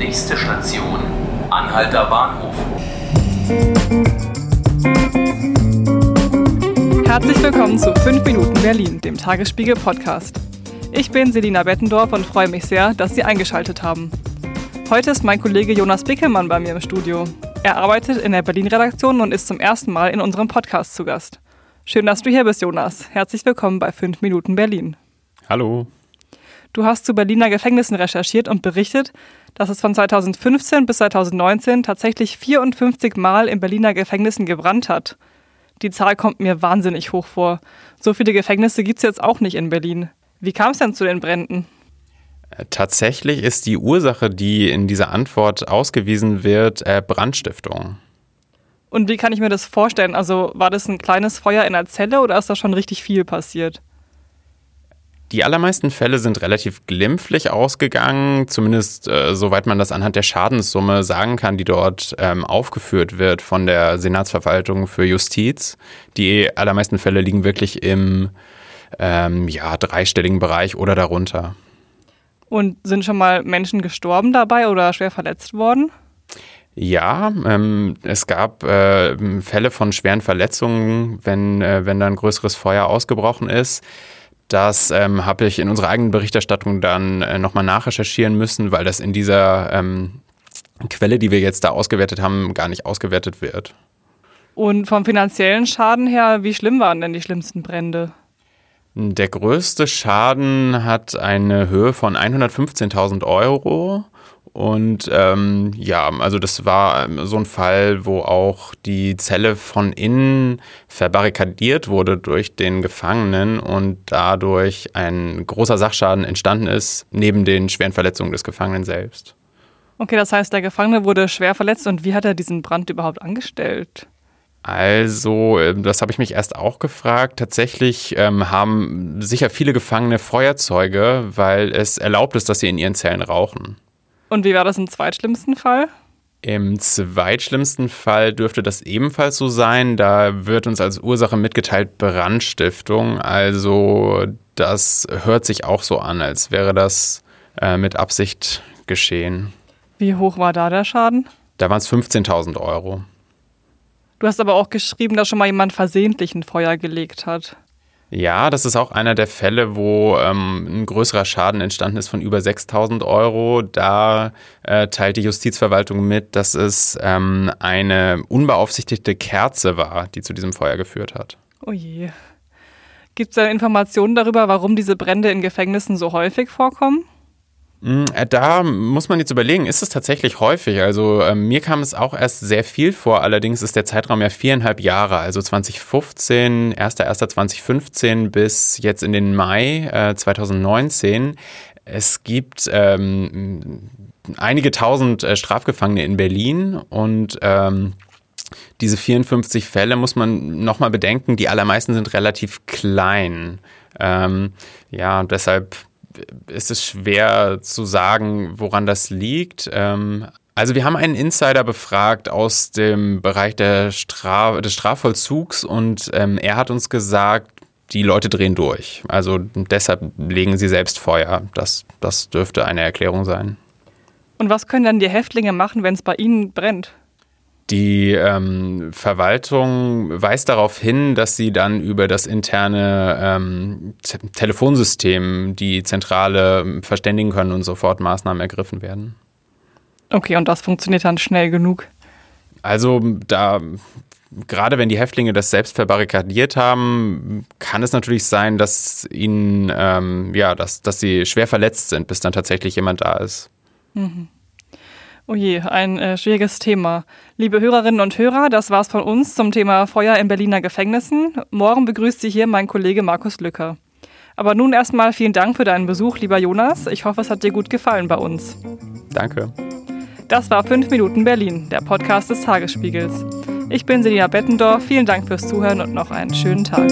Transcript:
Nächste Station, Anhalter Bahnhof. Herzlich willkommen zu 5 Minuten Berlin, dem Tagesspiegel Podcast. Ich bin Selina Bettendorf und freue mich sehr, dass Sie eingeschaltet haben. Heute ist mein Kollege Jonas Bickelmann bei mir im Studio. Er arbeitet in der Berlin-Redaktion und ist zum ersten Mal in unserem Podcast zu Gast. Schön, dass du hier bist, Jonas. Herzlich willkommen bei 5 Minuten Berlin. Hallo. Du hast zu Berliner Gefängnissen recherchiert und berichtet, dass es von 2015 bis 2019 tatsächlich 54 Mal in Berliner Gefängnissen gebrannt hat. Die Zahl kommt mir wahnsinnig hoch vor. So viele Gefängnisse gibt es jetzt auch nicht in Berlin. Wie kam es denn zu den Bränden? Tatsächlich ist die Ursache, die in dieser Antwort ausgewiesen wird, äh, Brandstiftung. Und wie kann ich mir das vorstellen? Also war das ein kleines Feuer in der Zelle oder ist da schon richtig viel passiert? Die allermeisten Fälle sind relativ glimpflich ausgegangen, zumindest äh, soweit man das anhand der Schadenssumme sagen kann, die dort ähm, aufgeführt wird von der Senatsverwaltung für Justiz. Die allermeisten Fälle liegen wirklich im ähm, ja, dreistelligen Bereich oder darunter. Und sind schon mal Menschen gestorben dabei oder schwer verletzt worden? Ja, ähm, es gab äh, Fälle von schweren Verletzungen, wenn, äh, wenn da ein größeres Feuer ausgebrochen ist. Das ähm, habe ich in unserer eigenen Berichterstattung dann äh, nochmal nachrecherchieren müssen, weil das in dieser ähm, Quelle, die wir jetzt da ausgewertet haben, gar nicht ausgewertet wird. Und vom finanziellen Schaden her, wie schlimm waren denn die schlimmsten Brände? Der größte Schaden hat eine Höhe von 115.000 Euro. Und ähm, ja, also das war ähm, so ein Fall, wo auch die Zelle von innen verbarrikadiert wurde durch den Gefangenen und dadurch ein großer Sachschaden entstanden ist, neben den schweren Verletzungen des Gefangenen selbst. Okay, das heißt, der Gefangene wurde schwer verletzt und wie hat er diesen Brand überhaupt angestellt? Also, ähm, das habe ich mich erst auch gefragt. Tatsächlich ähm, haben sicher viele Gefangene Feuerzeuge, weil es erlaubt ist, dass sie in ihren Zellen rauchen. Und wie war das im zweitschlimmsten Fall? Im zweitschlimmsten Fall dürfte das ebenfalls so sein. Da wird uns als Ursache mitgeteilt Brandstiftung. Also das hört sich auch so an, als wäre das äh, mit Absicht geschehen. Wie hoch war da der Schaden? Da waren es 15.000 Euro. Du hast aber auch geschrieben, dass schon mal jemand versehentlich ein Feuer gelegt hat. Ja, das ist auch einer der Fälle, wo ähm, ein größerer Schaden entstanden ist von über 6000 Euro. Da äh, teilt die Justizverwaltung mit, dass es ähm, eine unbeaufsichtigte Kerze war, die zu diesem Feuer geführt hat. Oh je. Gibt es da Informationen darüber, warum diese Brände in Gefängnissen so häufig vorkommen? Mm, äh, da muss man jetzt überlegen, ist es tatsächlich häufig? Also äh, mir kam es auch erst sehr viel vor, allerdings ist der Zeitraum ja viereinhalb Jahre, also 2015, 1.1.2015 bis jetzt in den Mai äh, 2019. Es gibt ähm, einige tausend äh, Strafgefangene in Berlin und ähm, diese 54 Fälle muss man nochmal bedenken, die allermeisten sind relativ klein. Ähm, ja, deshalb ist es schwer zu sagen, woran das liegt. Ähm, also wir haben einen Insider befragt aus dem Bereich Straf des Strafvollzugs und ähm, er hat uns gesagt, die Leute drehen durch. Also deshalb legen sie selbst Feuer. Das, das dürfte eine Erklärung sein. Und was können dann die Häftlinge machen, wenn es bei ihnen brennt? Die ähm, Verwaltung weist darauf hin, dass sie dann über das interne ähm, Telefonsystem die Zentrale verständigen können und sofort Maßnahmen ergriffen werden. Okay, und das funktioniert dann schnell genug? Also da gerade wenn die Häftlinge das selbst verbarrikadiert haben, kann es natürlich sein, dass ihnen ähm, ja, dass, dass sie schwer verletzt sind, bis dann tatsächlich jemand da ist. Mhm. Oh je, ein äh, schwieriges Thema. Liebe Hörerinnen und Hörer, das war's von uns zum Thema Feuer in Berliner Gefängnissen. Morgen begrüßt Sie hier mein Kollege Markus Lücker. Aber nun erstmal vielen Dank für deinen Besuch, lieber Jonas. Ich hoffe, es hat dir gut gefallen bei uns. Danke. Das war 5 Minuten Berlin, der Podcast des Tagesspiegels. Ich bin Selina Bettendorf. Vielen Dank fürs Zuhören und noch einen schönen Tag.